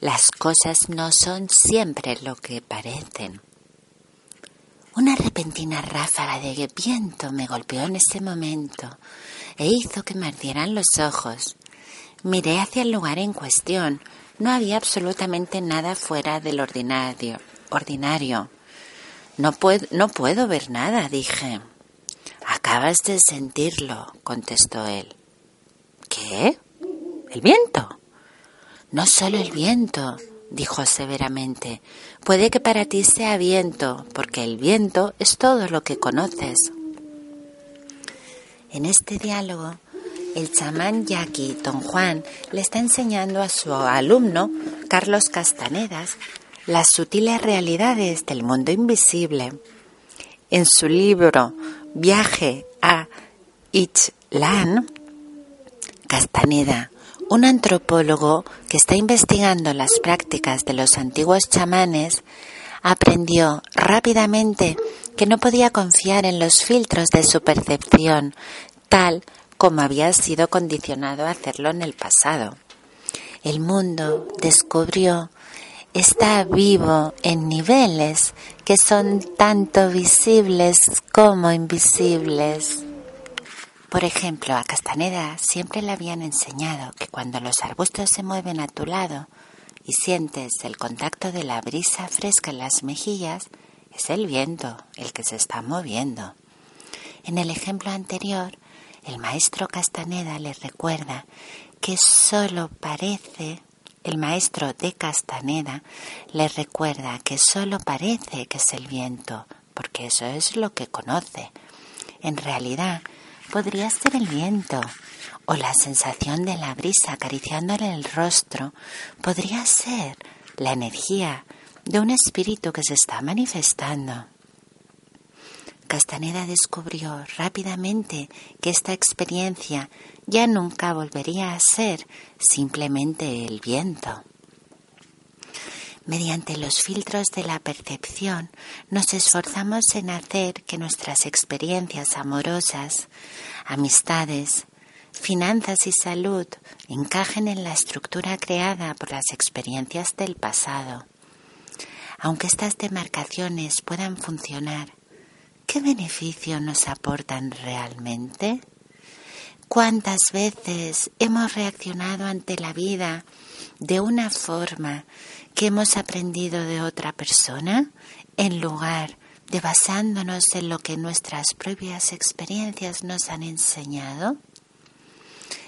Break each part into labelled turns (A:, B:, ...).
A: Las cosas no son siempre lo que parecen. Una repentina ráfaga de viento me golpeó en ese momento e hizo que me ardieran los ojos. Miré hacia el lugar en cuestión. No había absolutamente nada fuera del ordinario. ordinario. No puedo, no puedo ver nada, dije. Acabas de sentirlo, contestó él. ¿Qué? ¿El viento? No solo el viento, dijo severamente. Puede que para ti sea viento, porque el viento es todo lo que conoces. En este diálogo, el chamán yaqui, don Juan, le está enseñando a su alumno, Carlos Castanedas, las sutiles realidades del mundo invisible. En su libro Viaje a Ichlan, Castaneda un antropólogo que está investigando las prácticas de los antiguos chamanes aprendió rápidamente que no podía confiar en los filtros de su percepción, tal como había sido condicionado a hacerlo en el pasado. El mundo, descubrió, está vivo en niveles que son tanto visibles como invisibles. Por ejemplo, a Castaneda siempre le habían enseñado que cuando los arbustos se mueven a tu lado y sientes el contacto de la brisa fresca en las mejillas, es el viento el que se está moviendo. En el ejemplo anterior, el maestro Castaneda le recuerda que solo parece, el maestro de Castaneda le recuerda que solo parece que es el viento, porque eso es lo que conoce. En realidad, Podría ser el viento o la sensación de la brisa acariciándole el rostro. Podría ser la energía de un espíritu que se está manifestando. Castaneda descubrió rápidamente que esta experiencia ya nunca volvería a ser simplemente el viento. Mediante los filtros de la percepción nos esforzamos en hacer que nuestras experiencias amorosas, amistades, finanzas y salud encajen en la estructura creada por las experiencias del pasado. Aunque estas demarcaciones puedan funcionar, ¿qué beneficio nos aportan realmente? ¿Cuántas veces hemos reaccionado ante la vida de una forma que hemos aprendido de otra persona en lugar de basándonos en lo que nuestras propias experiencias nos han enseñado?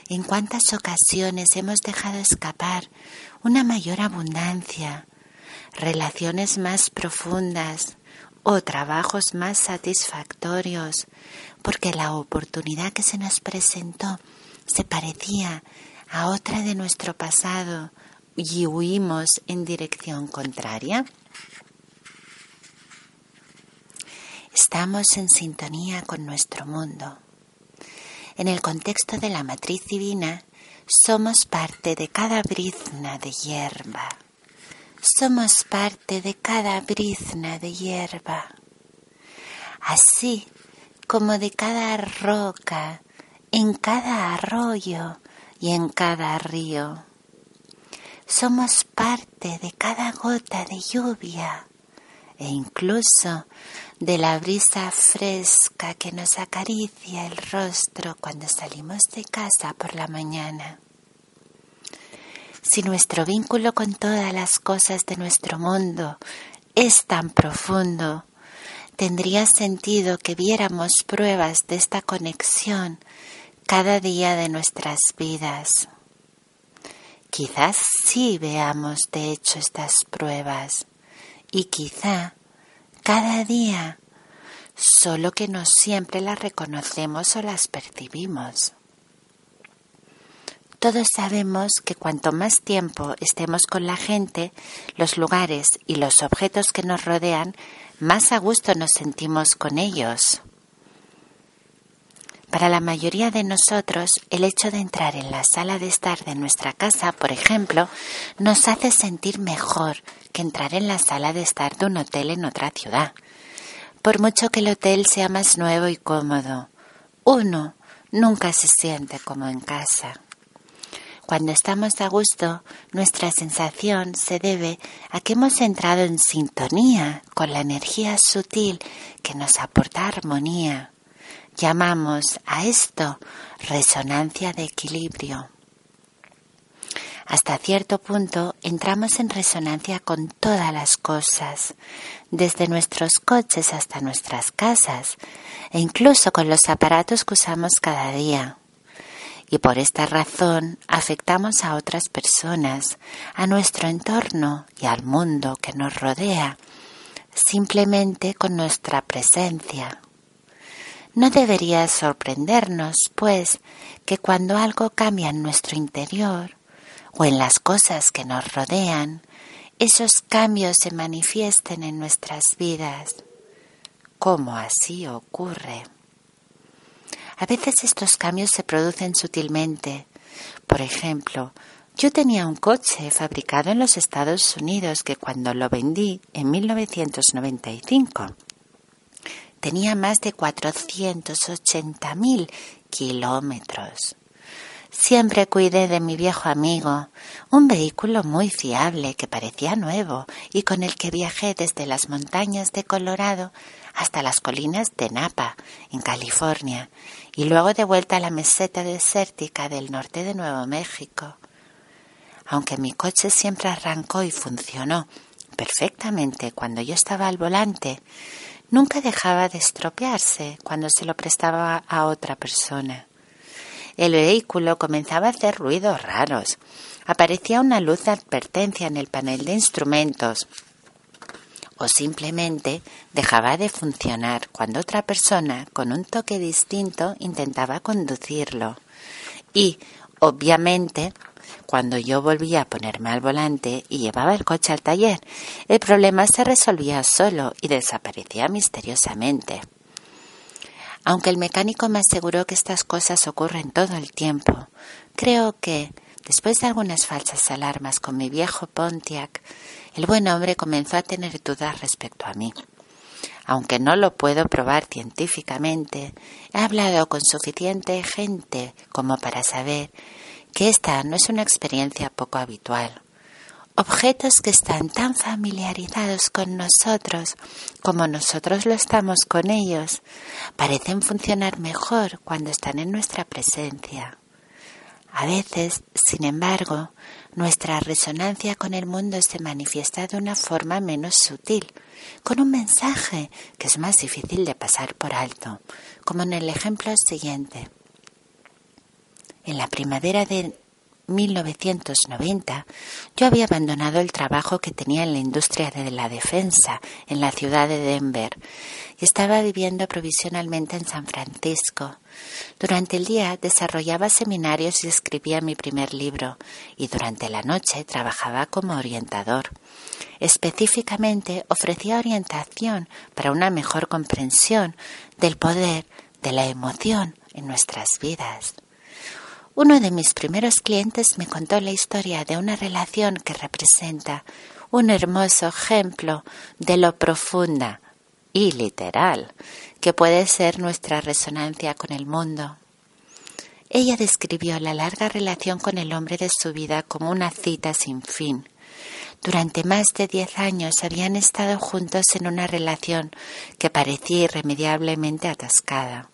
A: ¿En cuántas ocasiones hemos dejado escapar una mayor abundancia, relaciones más profundas o trabajos más satisfactorios porque la oportunidad que se nos presentó se parecía a otra de nuestro pasado y huimos en dirección contraria? Estamos en sintonía con nuestro mundo. En el contexto de la matriz divina, somos parte de cada brizna de hierba. Somos parte de cada brizna de hierba. Así como de cada roca, en cada arroyo y en cada río. Somos parte de cada gota de lluvia e incluso de la brisa fresca que nos acaricia el rostro cuando salimos de casa por la mañana. Si nuestro vínculo con todas las cosas de nuestro mundo es tan profundo, tendría sentido que viéramos pruebas de esta conexión cada día de nuestras vidas. Quizás sí veamos de hecho estas pruebas y quizá cada día, solo que no siempre las reconocemos o las percibimos. Todos sabemos que cuanto más tiempo estemos con la gente, los lugares y los objetos que nos rodean, más a gusto nos sentimos con ellos. Para la mayoría de nosotros, el hecho de entrar en la sala de estar de nuestra casa, por ejemplo, nos hace sentir mejor que entrar en la sala de estar de un hotel en otra ciudad. Por mucho que el hotel sea más nuevo y cómodo, uno nunca se siente como en casa. Cuando estamos a gusto, nuestra sensación se debe a que hemos entrado en sintonía con la energía sutil que nos aporta armonía. Llamamos a esto resonancia de equilibrio. Hasta cierto punto entramos en resonancia con todas las cosas, desde nuestros coches hasta nuestras casas e incluso con los aparatos que usamos cada día. Y por esta razón afectamos a otras personas, a nuestro entorno y al mundo que nos rodea, simplemente con nuestra presencia. No debería sorprendernos, pues, que cuando algo cambia en nuestro interior, o en las cosas que nos rodean, esos cambios se manifiesten en nuestras vidas. ¿Cómo así ocurre? A veces estos cambios se producen sutilmente. Por ejemplo, yo tenía un coche fabricado en los Estados Unidos que cuando lo vendí en 1995 tenía más de 480.000 kilómetros. Siempre cuidé de mi viejo amigo, un vehículo muy fiable que parecía nuevo y con el que viajé desde las montañas de Colorado hasta las colinas de Napa, en California, y luego de vuelta a la meseta desértica del norte de Nuevo México. Aunque mi coche siempre arrancó y funcionó perfectamente cuando yo estaba al volante, nunca dejaba de estropearse cuando se lo prestaba a otra persona. El vehículo comenzaba a hacer ruidos raros. Aparecía una luz de advertencia en el panel de instrumentos. O simplemente dejaba de funcionar cuando otra persona con un toque distinto intentaba conducirlo. Y, obviamente, cuando yo volvía a ponerme al volante y llevaba el coche al taller, el problema se resolvía solo y desaparecía misteriosamente. Aunque el mecánico me aseguró que estas cosas ocurren todo el tiempo, creo que, después de algunas falsas alarmas con mi viejo Pontiac, el buen hombre comenzó a tener dudas respecto a mí. Aunque no lo puedo probar científicamente, he hablado con suficiente gente como para saber que esta no es una experiencia poco habitual objetos que están tan familiarizados con nosotros como nosotros lo estamos con ellos, parecen funcionar mejor cuando están en nuestra presencia. A veces, sin embargo, nuestra resonancia con el mundo se manifiesta de una forma menos sutil, con un mensaje que es más difícil de pasar por alto, como en el ejemplo siguiente. En la primavera de 1990, yo había abandonado el trabajo que tenía en la industria de la defensa en la ciudad de Denver y estaba viviendo provisionalmente en San Francisco. Durante el día desarrollaba seminarios y escribía mi primer libro y durante la noche trabajaba como orientador. Específicamente ofrecía orientación para una mejor comprensión del poder de la emoción en nuestras vidas. Uno de mis primeros clientes me contó la historia de una relación que representa un hermoso ejemplo de lo profunda y literal que puede ser nuestra resonancia con el mundo. Ella describió la larga relación con el hombre de su vida como una cita sin fin. Durante más de diez años habían estado juntos en una relación que parecía irremediablemente atascada.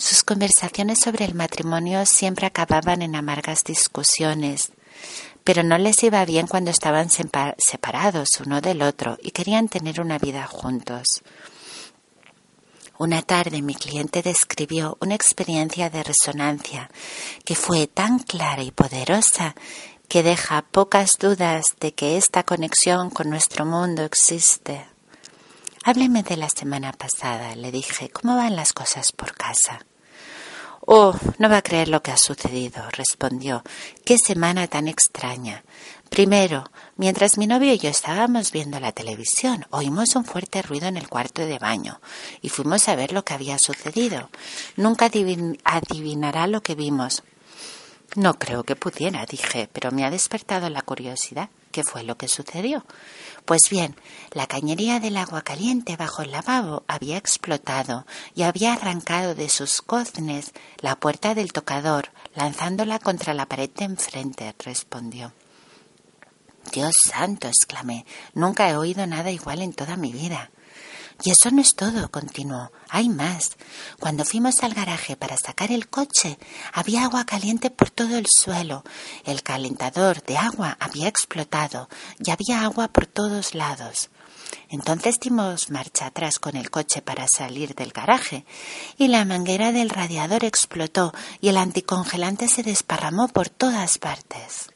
A: Sus conversaciones sobre el matrimonio siempre acababan en amargas discusiones, pero no les iba bien cuando estaban separados uno del otro y querían tener una vida juntos. Una tarde mi cliente describió una experiencia de resonancia que fue tan clara y poderosa que deja pocas dudas de que esta conexión con nuestro mundo existe. Hábleme de la semana pasada, le dije, ¿cómo van las cosas por casa? Oh, no va a creer lo que ha sucedido, respondió. Qué semana tan extraña. Primero, mientras mi novio y yo estábamos viendo la televisión, oímos un fuerte ruido en el cuarto de baño y fuimos a ver lo que había sucedido. Nunca adivinará lo que vimos. No creo que pudiera, dije, pero me ha despertado la curiosidad. ¿Qué fue lo que sucedió? Pues bien, la cañería del agua caliente bajo el lavabo había explotado y había arrancado de sus coznes la puerta del tocador, lanzándola contra la pared de enfrente, respondió. Dios santo, exclamé, nunca he oído nada igual en toda mi vida. Y eso no es todo, continuó. Hay más. Cuando fuimos al garaje para sacar el coche, había agua caliente por todo el suelo. El calentador de agua había explotado y había agua por todos lados. Entonces dimos marcha atrás con el coche para salir del garaje y la manguera del radiador explotó y el anticongelante se desparramó por todas partes.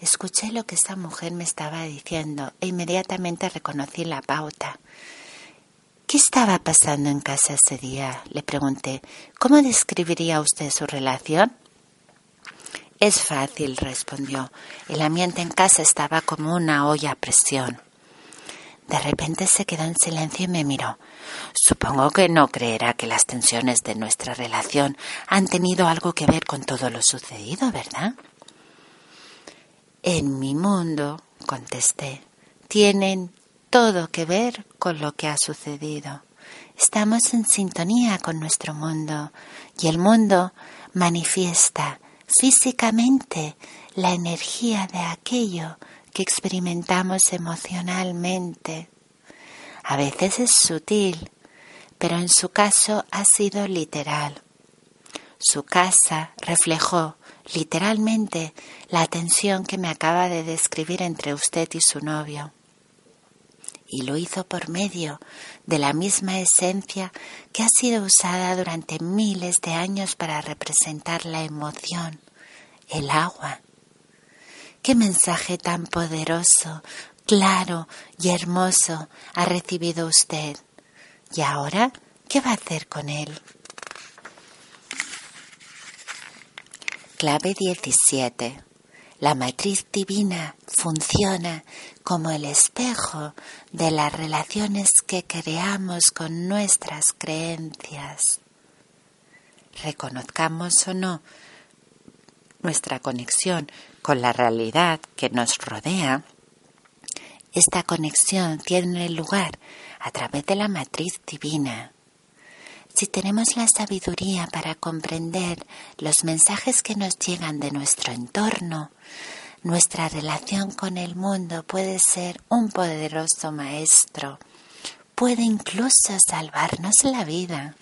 A: Escuché lo que esa mujer me estaba diciendo e inmediatamente reconocí la pauta. ¿Qué estaba pasando en casa ese día? Le pregunté. ¿Cómo describiría usted su relación? Es fácil, respondió. El ambiente en casa estaba como una olla a presión. De repente se quedó en silencio y me miró. Supongo que no creerá que las tensiones de nuestra relación han tenido algo que ver con todo lo sucedido, ¿verdad? En mi mundo, contesté, tienen todo que ver con lo que ha sucedido. Estamos en sintonía con nuestro mundo y el mundo manifiesta físicamente la energía de aquello que experimentamos emocionalmente. A veces es sutil, pero en su caso ha sido literal. Su casa reflejó literalmente la tensión que me acaba de describir entre usted y su novio y lo hizo por medio de la misma esencia que ha sido usada durante miles de años para representar la emoción, el agua. Qué mensaje tan poderoso, claro y hermoso ha recibido usted. ¿Y ahora qué va a hacer con él? Clave 17. La matriz divina funciona como el espejo de las relaciones que creamos con nuestras creencias. Reconozcamos o no nuestra conexión con la realidad que nos rodea, esta conexión tiene lugar a través de la matriz divina. Si tenemos la sabiduría para comprender los mensajes que nos llegan de nuestro entorno, nuestra relación con el mundo puede ser un poderoso maestro, puede incluso salvarnos la vida.